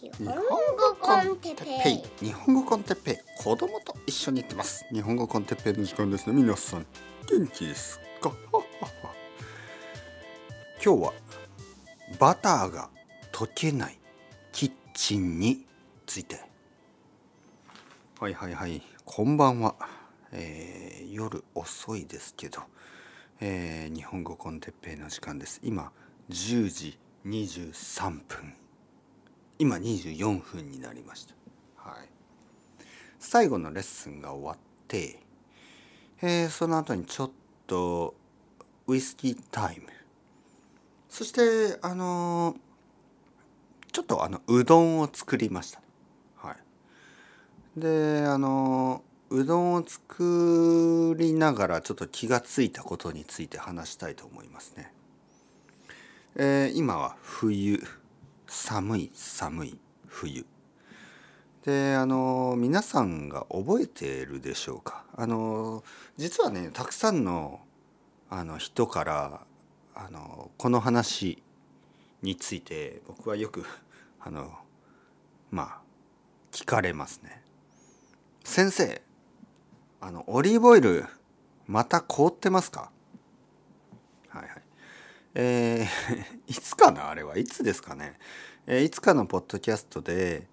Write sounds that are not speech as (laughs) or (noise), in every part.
日本語コンテッペイ。日本語コンテッペイ。子供と一緒に行ってます。日本語コンテッペイの時間ですね。皆さん元気ですか？今日はバターが溶けないキッチンについて。はいはいはい。こんばんは、えー、夜遅いですけど、えー、日本語コンテッペイの時間です。今10時23分。今24分になりました、はい、最後のレッスンが終わって、えー、その後にちょっとウイスキータイム。そしてあのー、ちょっとあのうどんを作りました。はい。であのー、うどんを作りながらちょっと気が付いたことについて話したいと思いますね。えー、今は冬。寒い寒い冬。であの皆さんが覚えているでしょうか？あの実はねたくさんのあの人からあのこの話について僕はよく (laughs) あのまあ聞かれますね。先生あのオリーブオイルまた凍ってますか？えー、(laughs) いつかなあれはいつですかね、えー、いつかのポッドキャストで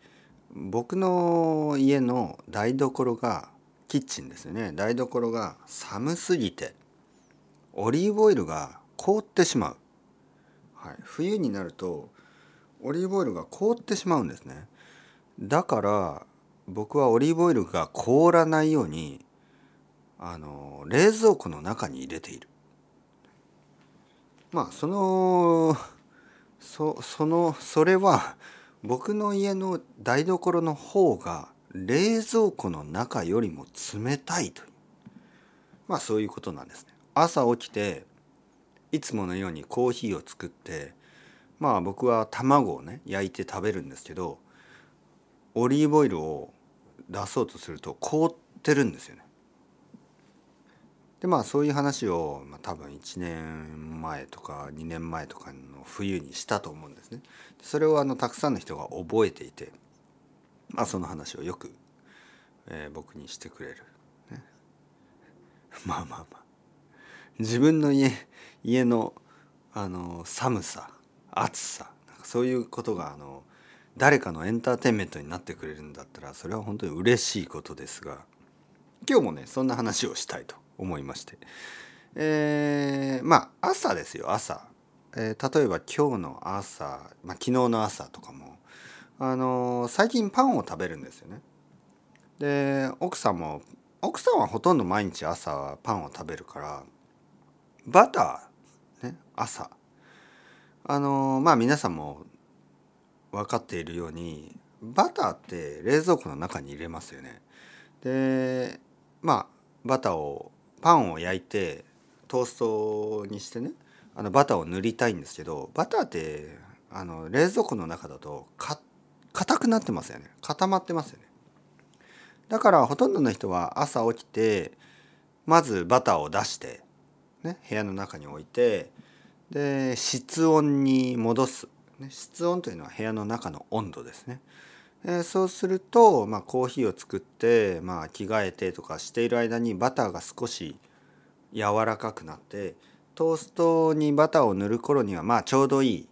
僕の家の台所がキッチンですよね。台所が寒すぎてオリーブオイルが凍ってしまう、はい、冬になるとオリーブオイルが凍ってしまうんですね。だから僕はオリーブオイルが凍らないようにあの冷蔵庫の中に入れている。まあそのそそのそれは僕の家の台所の方が冷蔵庫の中よりも冷たいというまあそういうことなんですね。朝起きていつものようにコーヒーを作ってまあ僕は卵をね焼いて食べるんですけどオリーブオイルを出そうとすると凍ってるんですよね。でまあそういう話を、まあ、多分1年前とか2年前とかの冬にしたと思うんですね。それをあのたくさんの人が覚えていて、まあ、その話をよく、えー、僕にしてくれる。ね、(laughs) まあまあまあ自分の家家のあの寒さ暑さなんかそういうことがあの誰かのエンターテインメントになってくれるんだったらそれは本当に嬉しいことですが今日もねそんな話をしたいと思いまして。えー、まあ朝ですよ朝、えー、例えば今日の朝、まあ、昨日の朝とかも。あのー、最近パンを食べるんですよね。で奥さんも奥さんはほとんど毎日朝パンを食べるからバターね朝。あのまあ皆さんも分かっているようにバターって冷蔵庫の中に入れますよね。でまあバターをパンを焼いてトーストにしてねあのバターを塗りたいんですけどバターってあの冷蔵庫の中だとか硬くなってますよね。固まってますよね。だからほとんどの人は朝起きてまずバターを出して、ね、部屋の中に置いてで室温に戻す、ね、室温というのは部屋の中の温度ですね。えそうすると、まあ、コーヒーを作って、まあ、着替えてとかしている間にバターが少し柔らかくなってトーストにバターを塗る頃にはまあちょうどいい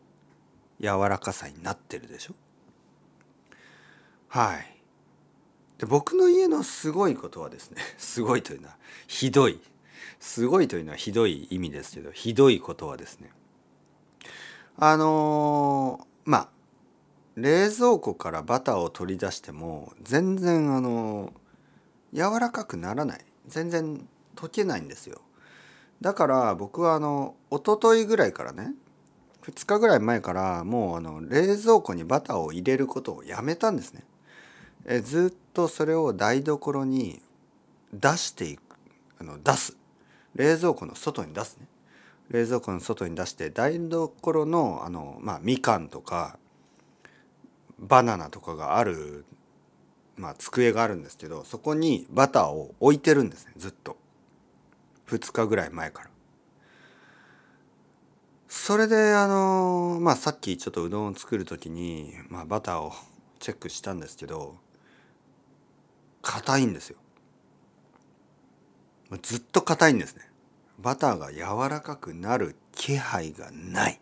柔らかさになってるでしょ？はい。で僕の家のすごいことはですね (laughs) すごいというのはひどい。すごいというのはひどい意味ですけどひどいことはですねあのー、まあ冷蔵庫からバターを取り出しても全然あの柔らかくならない。全然溶けないんですよ。だから僕はあの一昨日ぐらいからね2日ぐらい前からもうあの冷蔵庫にバターを入れることをやめたんですね。えずっとそれを台所に出していくあの出す。冷蔵庫の外に出すね。冷蔵庫の外に出して台所のあの、まあ、みかんとかバナナとかがある、まあ、机があるんですけどそこにバターを置いてるんですねずっと。2日ぐらい前から。それであのまあさっきちょっとうどんを作る時に、まあ、バターを (laughs) チェックしたんですけど硬いんですよ。ずっと硬いんですね。バターが柔らかくなる気配がない。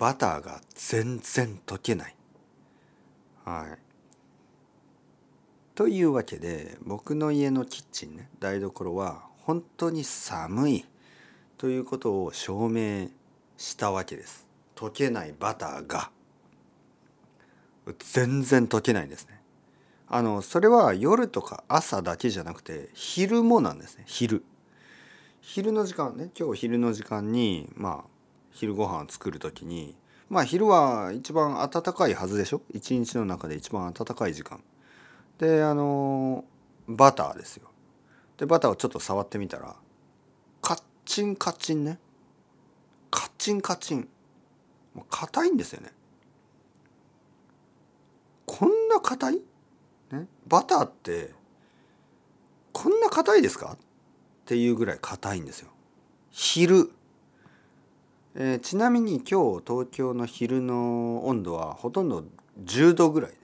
バターが全然溶けない。はい。というわけで僕の家のキッチンね台所は本当に寒い。ということを証明したわけです。溶けないバターが。全然溶けないんですね。あのそれは夜とか朝だけじゃなくて昼もなんですね。昼。昼の時間ね今日昼の時間にまあ昼ご飯を作る時にまあ昼は一番暖かいはずでしょ？一日の中で一番暖かい時間。であのバターですよ。でバターをちょっと触ってみたらカッチンカッチンね。カッチンカッチン。もう硬いんですよね。こんな硬い、ね、バターってこんな硬いですか？っていうぐらい硬いんですよ。昼、えー、ちなみに今日東京の昼の温度はほとんど10度ぐらいね。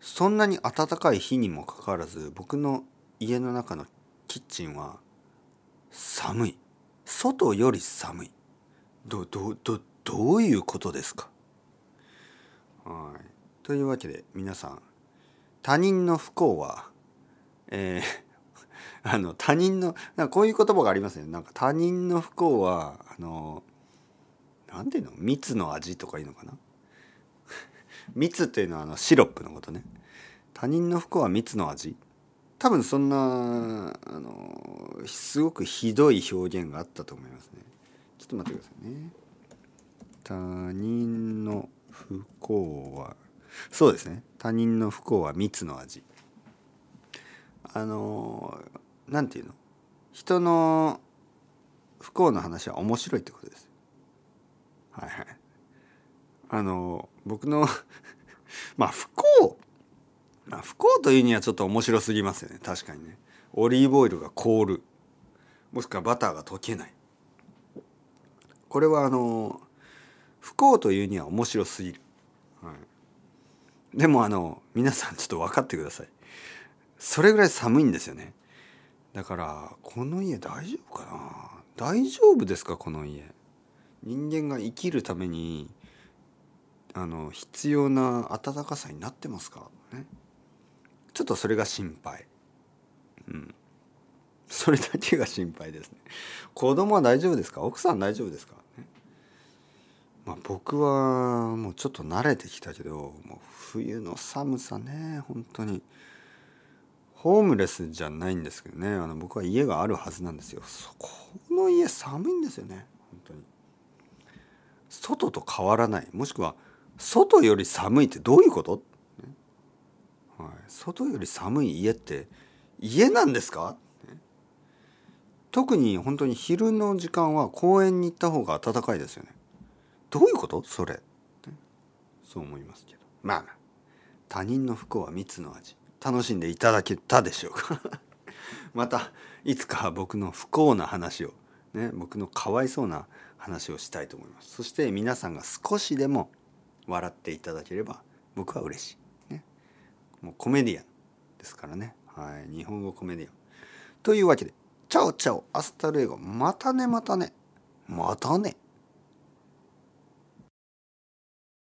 そんなに暖かい日にもかかわらず僕の家の中のキッチンは寒い。外より寒い。どどどどういうことですか？はい。というわけで皆さん他人の不幸はえー、あの他人のなんかこういう言葉がありますね。なんか他人の不幸はあのなんていうの？蜜の味とかいうのかな？(laughs) 蜜っていうのはあのシロップのことね。他人の不幸は蜜の味。多分そんなあのすごくひどい表現があったと思いますね。ちょっと待ってくださいね。他人の不幸はそうですね。他人の不幸は蜜の味。あのなんていうの？人の不幸の話は面白いってことです。はいはい。あの僕の (laughs) まあ不幸。まあ不幸というにはちょっと面白すぎますよね。確かにね。オリーブオイルが凍る。もしくはバターが溶けない。これはあの不幸というには面白すぎる、はい、でもあの皆さんちょっと分かってください。それぐらい寒いんですよね。だからこの家大丈夫かな？大丈夫ですかこの家？人間が生きるためにあの必要な暖かさになってますか？ね。ちょっとそれが心配。うん。それだけが心配ですね。子供は大丈夫ですか？奥さん大丈夫ですか、ね、まあ僕はもうちょっと慣れてきたけどもう冬の寒さね本当に。ホームレスじゃないんですけどね。あの僕は家があるはずなんですよ。そこの家寒いんですよね。本当に。外と変わらない。もしくは外より寒いってどういうこと、ね。はい、外より寒い家って家なんですか、特に本当に昼の時間は公園に行った方が暖かいですよね。どういうこと？それ、そう思いますけど。まあ他人の不幸は蜜の味。楽しんでいただけたでしょうか。(laughs) またいつか僕の不幸な話をね僕のかわいそうな話をしたいと思います。そして皆さんが少しでも笑っていただければ僕は嬉しい、ね、もうコメディアンですからね。はい。日本語コメディアン。というわけで chao chao hasta luego またねまたねまたね。